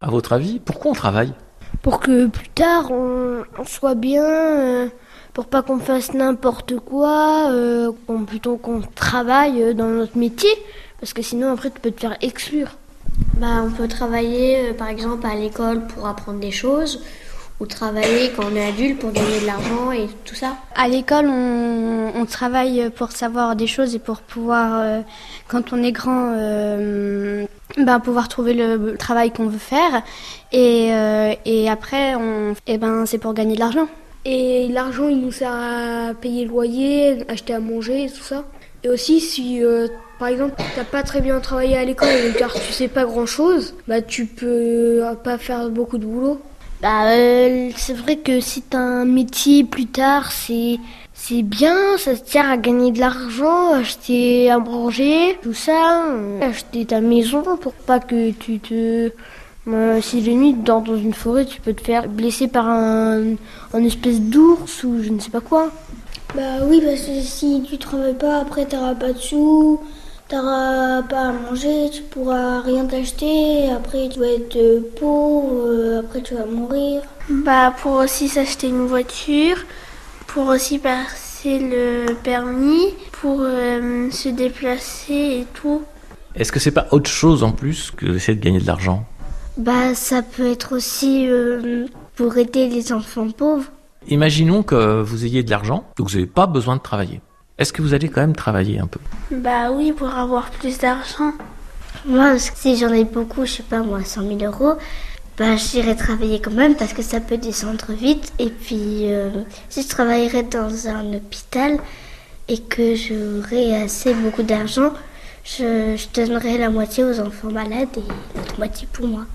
À votre avis, pourquoi on travaille? Pour que plus tard on, on soit bien, euh, pour pas qu'on fasse n'importe quoi, euh, qu'on- plutôt qu'on travaille euh, dans notre métier, parce que sinon après tu peux te faire exclure. Bah, on peut travailler euh, par exemple à l'école pour apprendre des choses ou travailler quand on est adulte pour gagner de l'argent et tout ça. À l'école, on, on travaille pour savoir des choses et pour pouvoir, euh, quand on est grand, euh, ben, pouvoir trouver le travail qu'on veut faire. Et, euh, et après, on, eh ben, c'est pour gagner de l'argent. Et l'argent il nous sert à payer le loyer, acheter à manger et tout ça. Et aussi si euh, par exemple t'as pas très bien travaillé à l'école car tu sais pas grand chose, bah tu peux pas faire beaucoup de boulot. Bah euh, c'est vrai que si t'as un métier plus tard c'est c'est bien, ça te sert à gagner de l'argent, acheter à manger, tout ça, euh, acheter ta maison pour pas que tu te euh, si la nuit dors dans une forêt, tu peux te faire blesser par un, un espèce d'ours ou je ne sais pas quoi. Bah oui, parce que si tu travailles pas, après t'auras pas de sous, t'auras pas à manger, tu pourras rien t'acheter, après tu vas être euh, pauvre, euh, après tu vas mourir. Bah pour aussi s'acheter une voiture, pour aussi passer le permis, pour euh, se déplacer et tout. Est-ce que c'est pas autre chose en plus que d'essayer de gagner de l'argent? Bah ça peut être aussi euh, pour aider les enfants pauvres. Imaginons que vous ayez de l'argent, que vous n'avez pas besoin de travailler. Est-ce que vous allez quand même travailler un peu? Bah oui, pour avoir plus d'argent. Moi, si j'en ai beaucoup, je sais pas moi, 100 000 euros, bah j'irai travailler quand même parce que ça peut descendre vite. Et puis, euh, si je travaillerais dans un hôpital et que j'aurais assez beaucoup d'argent, je, je donnerais la moitié aux enfants malades et l'autre moitié pour moi.